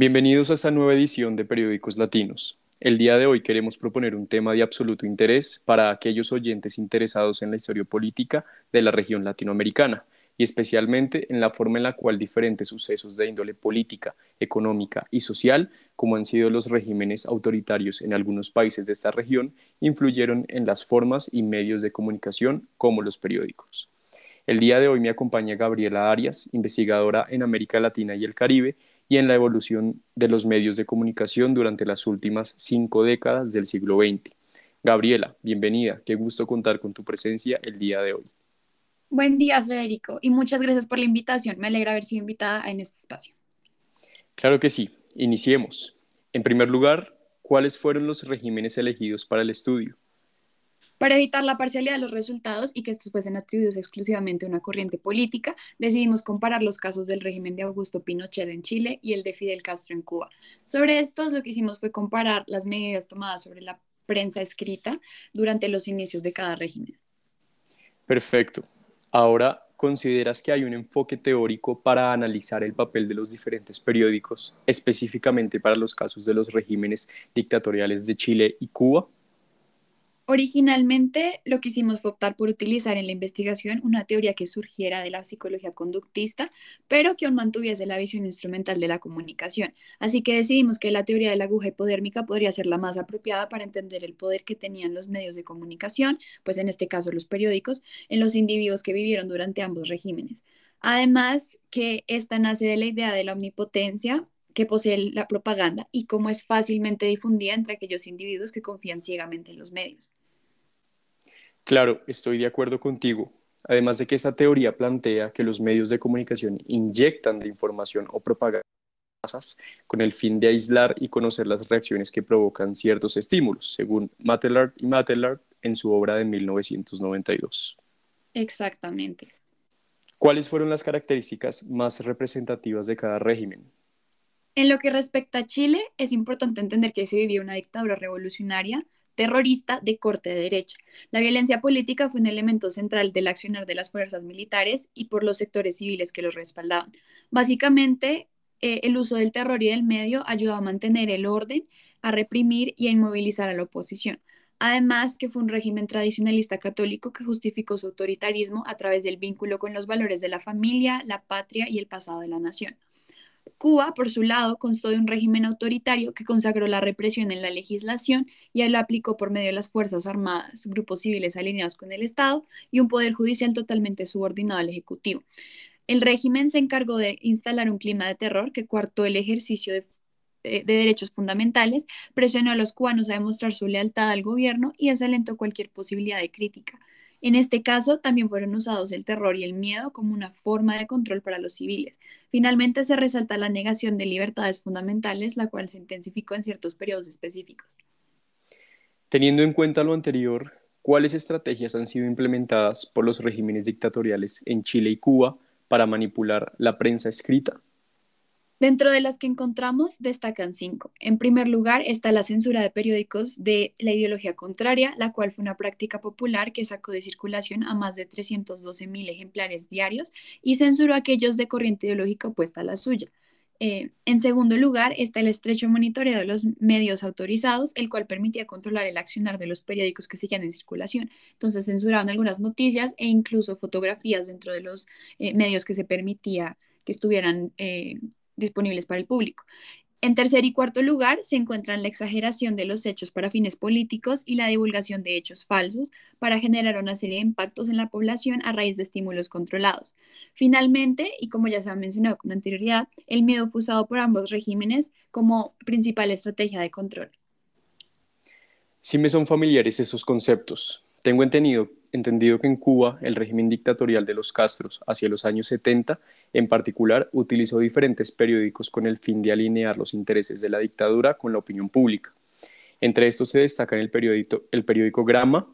Bienvenidos a esta nueva edición de Periódicos Latinos. El día de hoy queremos proponer un tema de absoluto interés para aquellos oyentes interesados en la historia política de la región latinoamericana y especialmente en la forma en la cual diferentes sucesos de índole política, económica y social, como han sido los regímenes autoritarios en algunos países de esta región, influyeron en las formas y medios de comunicación como los periódicos. El día de hoy me acompaña Gabriela Arias, investigadora en América Latina y el Caribe y en la evolución de los medios de comunicación durante las últimas cinco décadas del siglo XX. Gabriela, bienvenida. Qué gusto contar con tu presencia el día de hoy. Buen día, Federico, y muchas gracias por la invitación. Me alegra haber sido invitada en este espacio. Claro que sí. Iniciemos. En primer lugar, ¿cuáles fueron los regímenes elegidos para el estudio? Para evitar la parcialidad de los resultados y que estos fuesen atribuidos exclusivamente a una corriente política, decidimos comparar los casos del régimen de Augusto Pinochet en Chile y el de Fidel Castro en Cuba. Sobre estos, lo que hicimos fue comparar las medidas tomadas sobre la prensa escrita durante los inicios de cada régimen. Perfecto. Ahora, ¿consideras que hay un enfoque teórico para analizar el papel de los diferentes periódicos, específicamente para los casos de los regímenes dictatoriales de Chile y Cuba? Originalmente lo que hicimos fue optar por utilizar en la investigación una teoría que surgiera de la psicología conductista, pero que aún mantuviese la visión instrumental de la comunicación. Así que decidimos que la teoría de la aguja hipodérmica podría ser la más apropiada para entender el poder que tenían los medios de comunicación, pues en este caso los periódicos, en los individuos que vivieron durante ambos regímenes. Además, que esta nace de la idea de la omnipotencia que posee la propaganda y cómo es fácilmente difundida entre aquellos individuos que confían ciegamente en los medios. Claro, estoy de acuerdo contigo. Además de que esta teoría plantea que los medios de comunicación inyectan de información o propaganda masas con el fin de aislar y conocer las reacciones que provocan ciertos estímulos, según Matellard y Matellard en su obra de 1992. Exactamente. ¿Cuáles fueron las características más representativas de cada régimen? En lo que respecta a Chile, es importante entender que se vivía una dictadura revolucionaria terrorista de corte de derecha. La violencia política fue un elemento central del accionar de las fuerzas militares y por los sectores civiles que los respaldaban. Básicamente, eh, el uso del terror y del medio ayudó a mantener el orden, a reprimir y a inmovilizar a la oposición. Además, que fue un régimen tradicionalista católico que justificó su autoritarismo a través del vínculo con los valores de la familia, la patria y el pasado de la nación. Cuba, por su lado, constó de un régimen autoritario que consagró la represión en la legislación y lo aplicó por medio de las Fuerzas Armadas, grupos civiles alineados con el Estado y un poder judicial totalmente subordinado al Ejecutivo. El régimen se encargó de instalar un clima de terror que coartó el ejercicio de, eh, de derechos fundamentales, presionó a los cubanos a demostrar su lealtad al gobierno y desalentó cualquier posibilidad de crítica. En este caso, también fueron usados el terror y el miedo como una forma de control para los civiles. Finalmente, se resalta la negación de libertades fundamentales, la cual se intensificó en ciertos periodos específicos. Teniendo en cuenta lo anterior, ¿cuáles estrategias han sido implementadas por los regímenes dictatoriales en Chile y Cuba para manipular la prensa escrita? Dentro de las que encontramos destacan cinco. En primer lugar está la censura de periódicos de la ideología contraria, la cual fue una práctica popular que sacó de circulación a más de 312 mil ejemplares diarios y censuró aquellos de corriente ideológica opuesta a la suya. Eh, en segundo lugar está el estrecho monitoreo de los medios autorizados, el cual permitía controlar el accionar de los periódicos que seguían en circulación. Entonces censuraban algunas noticias e incluso fotografías dentro de los eh, medios que se permitía que estuvieran eh, disponibles para el público. En tercer y cuarto lugar se encuentran la exageración de los hechos para fines políticos y la divulgación de hechos falsos para generar una serie de impactos en la población a raíz de estímulos controlados. Finalmente, y como ya se ha mencionado con anterioridad, el miedo fue usado por ambos regímenes como principal estrategia de control. Sí me son familiares esos conceptos. Tengo entendido, entendido que en Cuba el régimen dictatorial de los Castros hacia los años 70 en particular, utilizó diferentes periódicos con el fin de alinear los intereses de la dictadura con la opinión pública. Entre estos se destaca el periódico, el periódico Grama,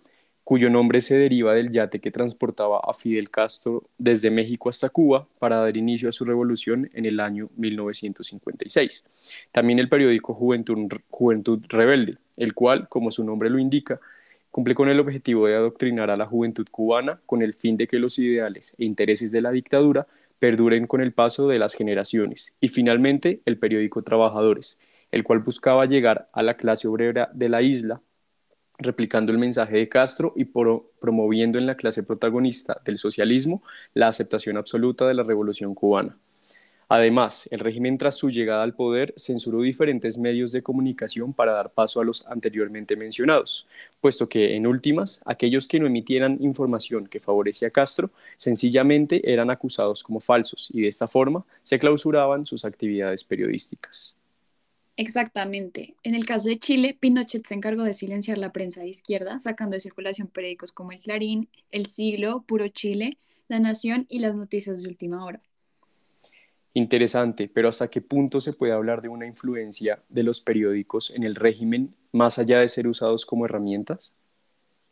cuyo nombre se deriva del yate que transportaba a Fidel Castro desde México hasta Cuba para dar inicio a su revolución en el año 1956. También el periódico Juventud, Juventud Rebelde, el cual, como su nombre lo indica, cumple con el objetivo de adoctrinar a la juventud cubana con el fin de que los ideales e intereses de la dictadura perduren con el paso de las generaciones. Y finalmente, el periódico Trabajadores, el cual buscaba llegar a la clase obrera de la isla, replicando el mensaje de Castro y promoviendo en la clase protagonista del socialismo la aceptación absoluta de la revolución cubana. Además, el régimen tras su llegada al poder censuró diferentes medios de comunicación para dar paso a los anteriormente mencionados, puesto que, en últimas, aquellos que no emitieran información que favorecía a Castro sencillamente eran acusados como falsos y de esta forma se clausuraban sus actividades periodísticas. Exactamente. En el caso de Chile, Pinochet se encargó de silenciar la prensa de izquierda, sacando de circulación periódicos como El Clarín, El Siglo, Puro Chile, La Nación y las noticias de última hora. Interesante, pero ¿hasta qué punto se puede hablar de una influencia de los periódicos en el régimen más allá de ser usados como herramientas?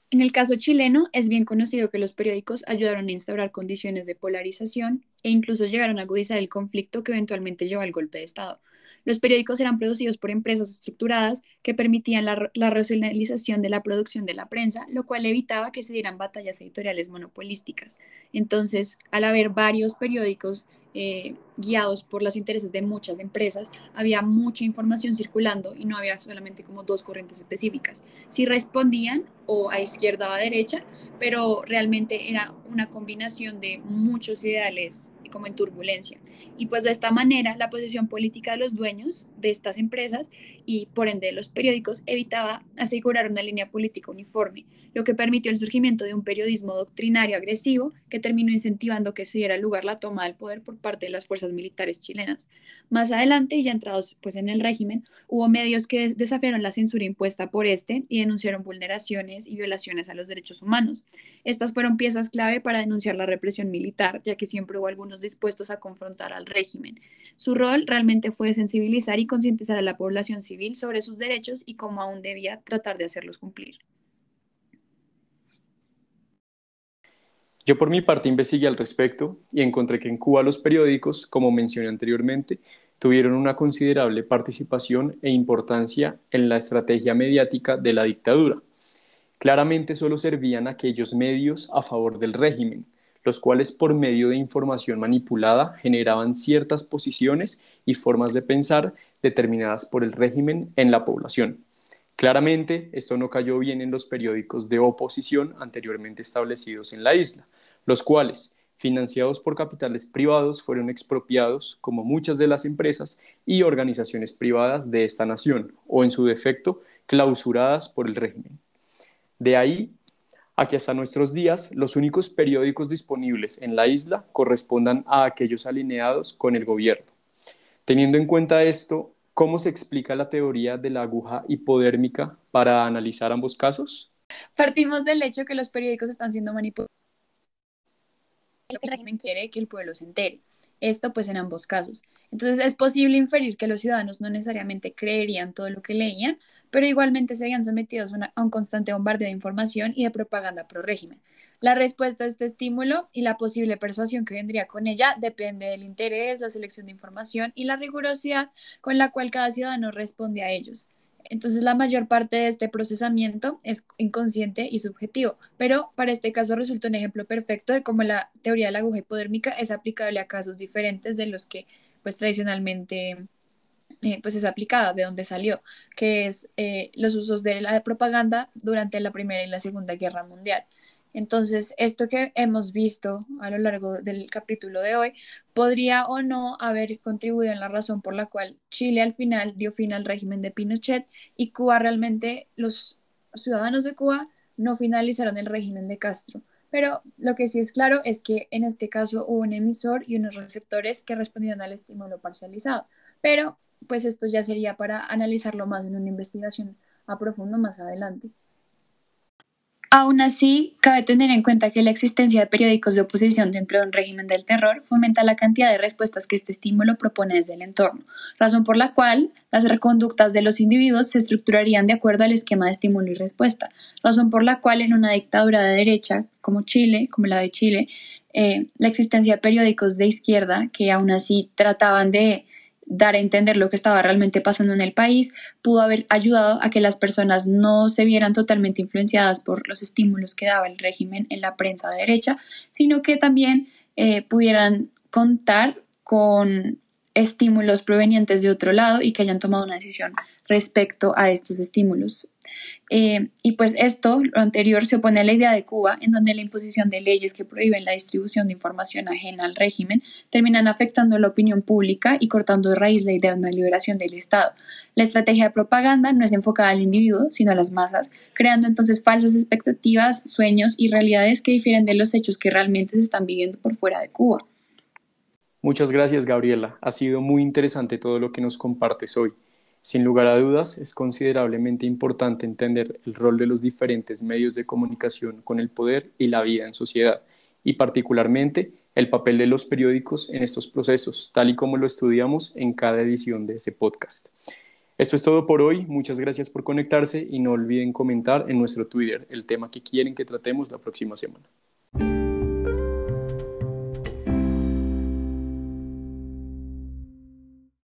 En el caso chileno, es bien conocido que los periódicos ayudaron a instaurar condiciones de polarización e incluso llegaron a agudizar el conflicto que eventualmente llevó al golpe de Estado. Los periódicos eran producidos por empresas estructuradas que permitían la, racionalización de la producción de la prensa, lo cual evitaba que se dieran batallas editoriales monopolísticas. Entonces, al haber varios periódicos eh, guiados por los intereses de muchas empresas, había mucha información circulando y no había solamente como dos corrientes específicas. Si respondían o a izquierda o a derecha, pero realmente era una combinación de muchos ideales como en turbulencia. Y pues de esta manera la posición política de los dueños de estas empresas y por ende de los periódicos evitaba asegurar una línea política uniforme, lo que permitió el surgimiento de un periodismo doctrinario agresivo que terminó incentivando que se diera lugar la toma del poder por parte de las fuerzas militares chilenas. Más adelante, y ya entrados pues en el régimen, hubo medios que desafiaron la censura impuesta por este y denunciaron vulneraciones y violaciones a los derechos humanos. Estas fueron piezas clave para denunciar la represión militar, ya que siempre hubo algunos dispuestos a confrontar al régimen. Su rol realmente fue sensibilizar y concientizar a la población civil sobre sus derechos y cómo aún debía tratar de hacerlos cumplir. Yo por mi parte investigué al respecto y encontré que en Cuba los periódicos, como mencioné anteriormente, tuvieron una considerable participación e importancia en la estrategia mediática de la dictadura. Claramente solo servían aquellos medios a favor del régimen, los cuales por medio de información manipulada generaban ciertas posiciones y formas de pensar determinadas por el régimen en la población. Claramente, esto no cayó bien en los periódicos de oposición anteriormente establecidos en la isla, los cuales, financiados por capitales privados, fueron expropiados como muchas de las empresas y organizaciones privadas de esta nación, o en su defecto, clausuradas por el régimen. De ahí a que hasta nuestros días los únicos periódicos disponibles en la isla correspondan a aquellos alineados con el gobierno. Teniendo en cuenta esto, ¿cómo se explica la teoría de la aguja hipodérmica para analizar ambos casos? Partimos del hecho que los periódicos están siendo manipulados. El régimen quiere que el pueblo se entere. Esto pues en ambos casos. Entonces es posible inferir que los ciudadanos no necesariamente creerían todo lo que leían, pero igualmente serían sometidos a un constante bombardeo de información y de propaganda pro régimen. La respuesta a este estímulo y la posible persuasión que vendría con ella depende del interés, la selección de información y la rigurosidad con la cual cada ciudadano responde a ellos. Entonces, la mayor parte de este procesamiento es inconsciente y subjetivo, pero para este caso resulta un ejemplo perfecto de cómo la teoría de la aguja hipodérmica es aplicable a casos diferentes de los que pues tradicionalmente eh, pues es aplicada, de donde salió, que es eh, los usos de la propaganda durante la Primera y la Segunda Guerra Mundial. Entonces, esto que hemos visto a lo largo del capítulo de hoy podría o no haber contribuido en la razón por la cual Chile al final dio fin al régimen de Pinochet y Cuba realmente, los ciudadanos de Cuba no finalizaron el régimen de Castro. Pero lo que sí es claro es que en este caso hubo un emisor y unos receptores que respondieron al estímulo parcializado. Pero pues esto ya sería para analizarlo más en una investigación a profundo más adelante. Aún así, cabe tener en cuenta que la existencia de periódicos de oposición dentro de un régimen del terror fomenta la cantidad de respuestas que este estímulo propone desde el entorno, razón por la cual las reconductas de los individuos se estructurarían de acuerdo al esquema de estímulo y respuesta, razón por la cual en una dictadura de derecha como Chile, como la de Chile, eh, la existencia de periódicos de izquierda que aún así trataban de dar a entender lo que estaba realmente pasando en el país, pudo haber ayudado a que las personas no se vieran totalmente influenciadas por los estímulos que daba el régimen en la prensa derecha, sino que también eh, pudieran contar con estímulos provenientes de otro lado y que hayan tomado una decisión respecto a estos estímulos. Eh, y pues esto, lo anterior, se opone a la idea de Cuba, en donde la imposición de leyes que prohíben la distribución de información ajena al régimen terminan afectando la opinión pública y cortando de raíz la idea de una liberación del Estado. La estrategia de propaganda no es enfocada al individuo, sino a las masas, creando entonces falsas expectativas, sueños y realidades que difieren de los hechos que realmente se están viviendo por fuera de Cuba. Muchas gracias, Gabriela. Ha sido muy interesante todo lo que nos compartes hoy. Sin lugar a dudas, es considerablemente importante entender el rol de los diferentes medios de comunicación con el poder y la vida en sociedad, y particularmente el papel de los periódicos en estos procesos, tal y como lo estudiamos en cada edición de este podcast. Esto es todo por hoy, muchas gracias por conectarse y no olviden comentar en nuestro Twitter el tema que quieren que tratemos la próxima semana.